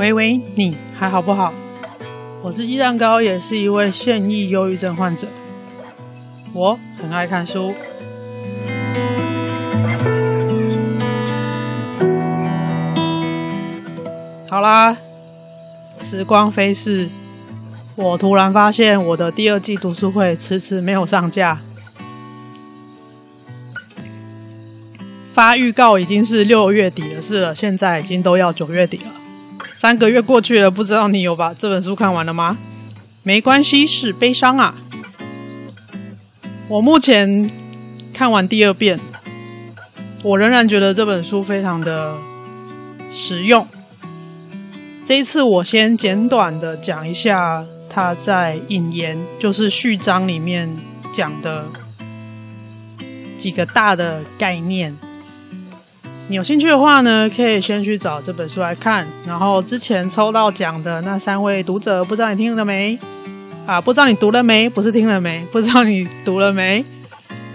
喂喂，你还好不好？我是鸡蛋糕，也是一位现役忧郁症患者。我很爱看书。好啦，时光飞逝，我突然发现我的第二季读书会迟迟没有上架。发预告已经是六月底的事了，现在已经都要九月底了。三个月过去了，不知道你有把这本书看完了吗？没关系，是悲伤啊。我目前看完第二遍，我仍然觉得这本书非常的实用。这一次，我先简短的讲一下他在引言，就是序章里面讲的几个大的概念。有兴趣的话呢，可以先去找这本书来看。然后之前抽到奖的那三位读者，不知道你听了没？啊，不知道你读了没？不是听了没？不知道你读了没？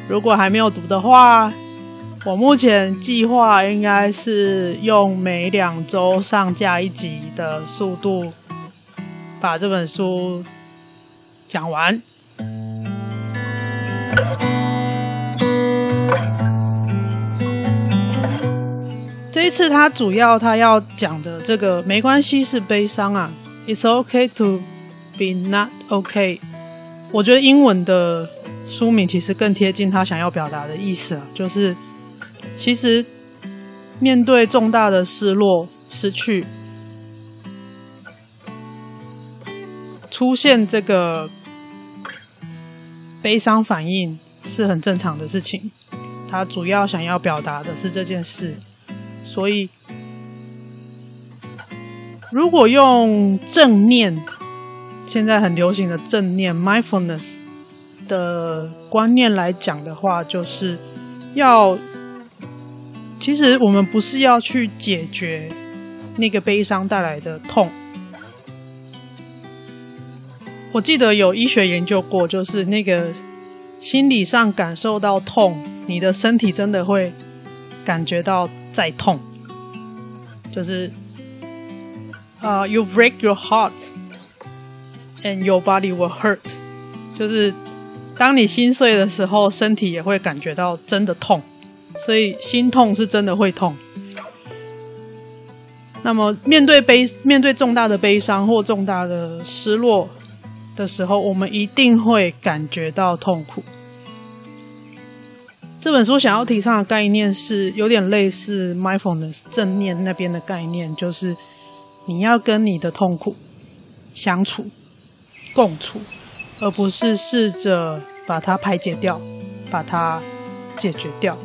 如果还没有读的话，我目前计划应该是用每两周上架一集的速度，把这本书讲完。次他主要他要讲的这个没关系是悲伤啊，It's okay to be not okay。我觉得英文的书名其实更贴近他想要表达的意思啊，就是其实面对重大的失落、失去，出现这个悲伤反应是很正常的事情。他主要想要表达的是这件事。所以，如果用正念，现在很流行的正念 （mindfulness） 的观念来讲的话，就是要，其实我们不是要去解决那个悲伤带来的痛。我记得有医学研究过，就是那个心理上感受到痛，你的身体真的会感觉到。再痛，就是啊、，you break your heart and your body will hurt。就是当你心碎的时候，身体也会感觉到真的痛，所以心痛是真的会痛。那么面对悲，面对重大的悲伤或重大的失落的时候，我们一定会感觉到痛苦。这本书想要提倡的概念是有点类似 mindfulness 正念那边的概念，就是你要跟你的痛苦相处、共处，而不是试着把它排解掉、把它解决掉。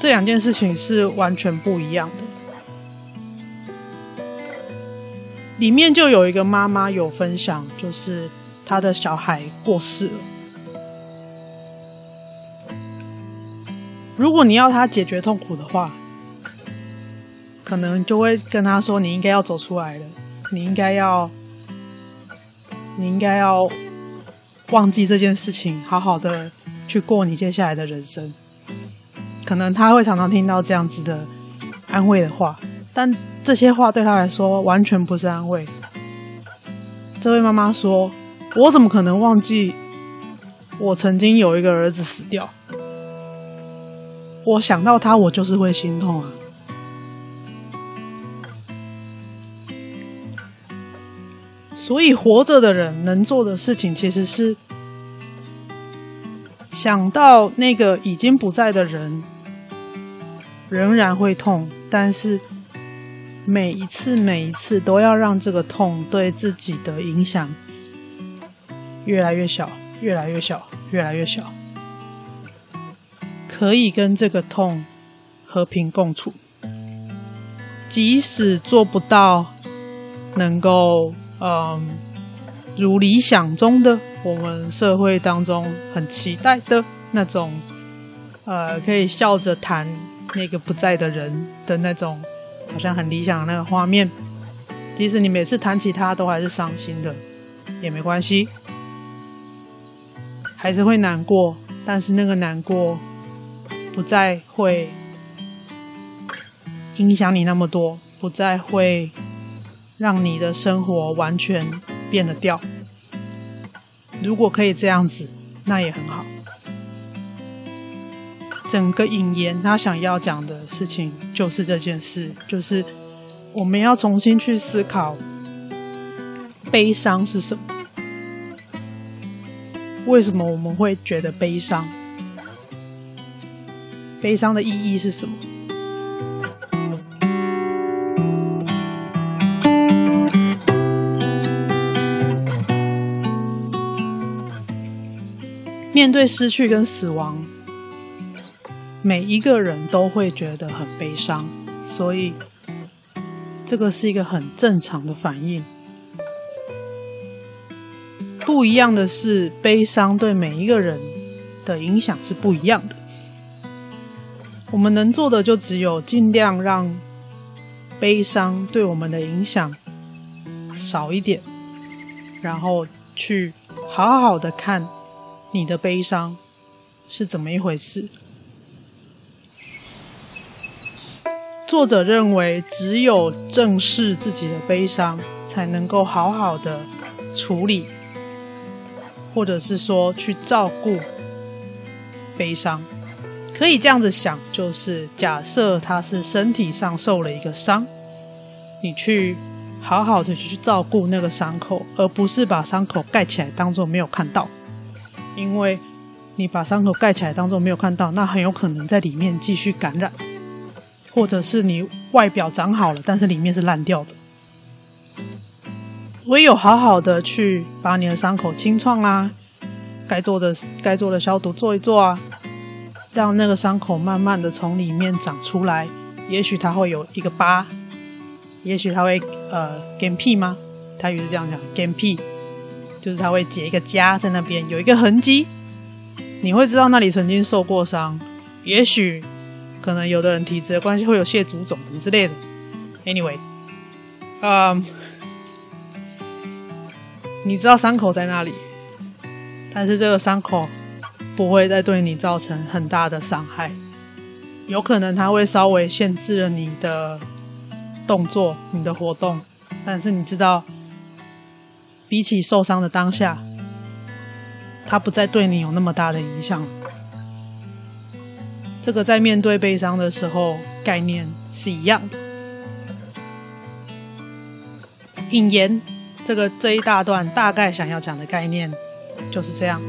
这两件事情是完全不一样的。里面就有一个妈妈有分享，就是她的小孩过世了。如果你要他解决痛苦的话，可能就会跟他说：“你应该要走出来了，你应该要，你应该要忘记这件事情，好好的去过你接下来的人生。”可能他会常常听到这样子的安慰的话，但这些话对他来说完全不是安慰。这位妈妈说：“我怎么可能忘记我曾经有一个儿子死掉？”我想到他，我就是会心痛啊。所以活着的人能做的事情，其实是想到那个已经不在的人，仍然会痛，但是每一次每一次都要让这个痛对自己的影响越来越小，越来越小，越来越小。可以跟这个痛和平共处，即使做不到能够嗯如理想中的我们社会当中很期待的那种呃可以笑着谈那个不在的人的那种好像很理想的那个画面，即使你每次谈起他都还是伤心的，也没关系，还是会难过，但是那个难过。不再会影响你那么多，不再会让你的生活完全变得掉。如果可以这样子，那也很好。整个引言他想要讲的事情就是这件事，就是我们要重新去思考悲伤是什么？为什么我们会觉得悲伤？悲伤的意义是什么？面对失去跟死亡，每一个人都会觉得很悲伤，所以这个是一个很正常的反应。不一样的是，悲伤对每一个人的影响是不一样的。我们能做的就只有尽量让悲伤对我们的影响少一点，然后去好好的看。你的悲伤是怎么一回事？作者认为，只有正视自己的悲伤，才能够好好的处理，或者是说去照顾悲伤。可以这样子想，就是假设他是身体上受了一个伤，你去好好的去照顾那个伤口，而不是把伤口盖起来，当做没有看到。因为你把伤口盖起来，当做没有看到，那很有可能在里面继续感染，或者是你外表长好了，但是里面是烂掉的。唯有好好的去把你的伤口清创啊，该做的该做的消毒做一做啊，让那个伤口慢慢的从里面长出来。也许它会有一个疤，也许它会呃干屁吗？台语是这样讲，干屁。就是它会结一个痂在那边，有一个痕迹，你会知道那里曾经受过伤。也许可能有的人体质的关系会有蟹足肿什么之类的。Anyway，嗯、um，你知道伤口在哪里，但是这个伤口不会再对你造成很大的伤害。有可能它会稍微限制了你的动作、你的活动，但是你知道。比起受伤的当下，它不再对你有那么大的影响。这个在面对悲伤的时候，概念是一样的。引言，这个这一大段大概想要讲的概念就是这样。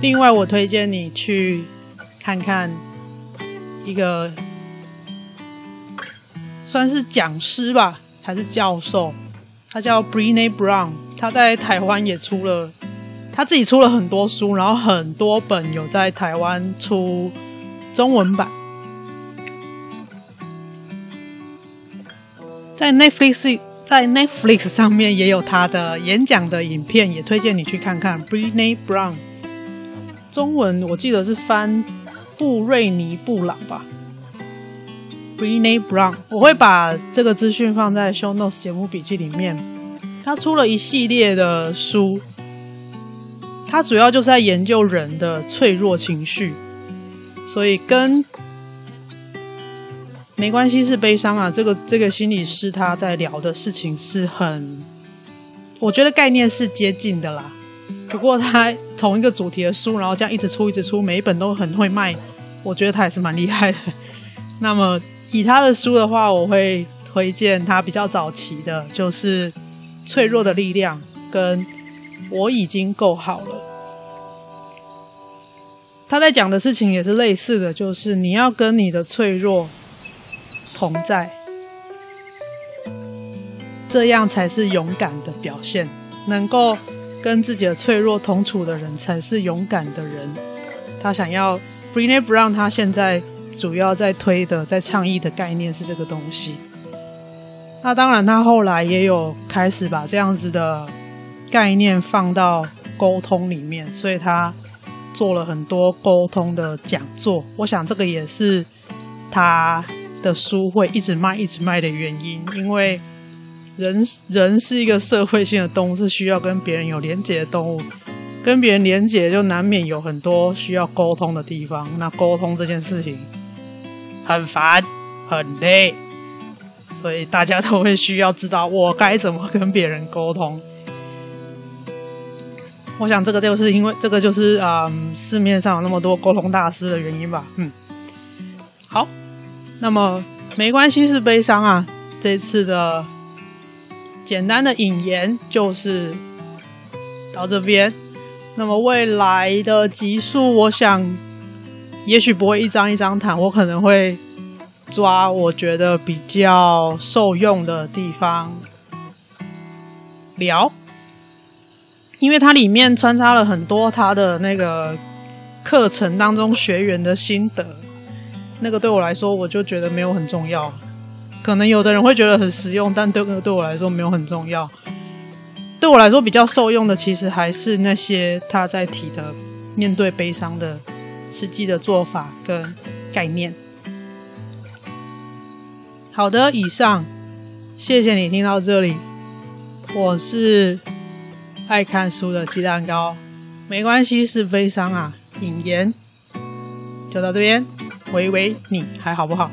另外，我推荐你去看看一个。算是讲师吧，还是教授？他叫 Brené Brown，他在台湾也出了，他自己出了很多书，然后很多本有在台湾出中文版。在 Netflix，在 Netflix 上面也有他的演讲的影片，也推荐你去看看。Brené Brown，中文我记得是翻布瑞尼布朗吧。Brené Brown，我会把这个资讯放在 Show Notes 节目笔记里面。他出了一系列的书，他主要就是在研究人的脆弱情绪，所以跟没关系是悲伤啊。这个这个心理师他在聊的事情是很，我觉得概念是接近的啦。不过他同一个主题的书，然后这样一直出一直出，每一本都很会卖，我觉得他也是蛮厉害的。那么。以他的书的话，我会推荐他比较早期的，就是《脆弱的力量》跟《我已经够好了》。他在讲的事情也是类似的，就是你要跟你的脆弱同在，这样才是勇敢的表现。能够跟自己的脆弱同处的人，才是勇敢的人。他想要 Brené Brown，他现在。主要在推的、在倡议的概念是这个东西。那当然，他后来也有开始把这样子的概念放到沟通里面，所以他做了很多沟通的讲座。我想这个也是他的书会一直卖、一直卖的原因，因为人人是一个社会性的动物，是需要跟别人有连结的动物。跟别人连结，就难免有很多需要沟通的地方。那沟通这件事情很烦很累，所以大家都会需要知道我该怎么跟别人沟通。我想这个就是因为这个就是、嗯，市面上有那么多沟通大师的原因吧。嗯，好，那么没关系是悲伤啊。这次的简单的引言就是到这边。那么未来的集数，我想也许不会一张一张谈，我可能会抓我觉得比较受用的地方聊，因为它里面穿插了很多他的那个课程当中学员的心得，那个对我来说，我就觉得没有很重要。可能有的人会觉得很实用，但对对我来说没有很重要。对我来说比较受用的，其实还是那些他在提的面对悲伤的实际的做法跟概念。好的，以上，谢谢你听到这里。我是爱看书的鸡蛋糕，没关系，是悲伤啊。引言就到这边，喂喂，你还好不好？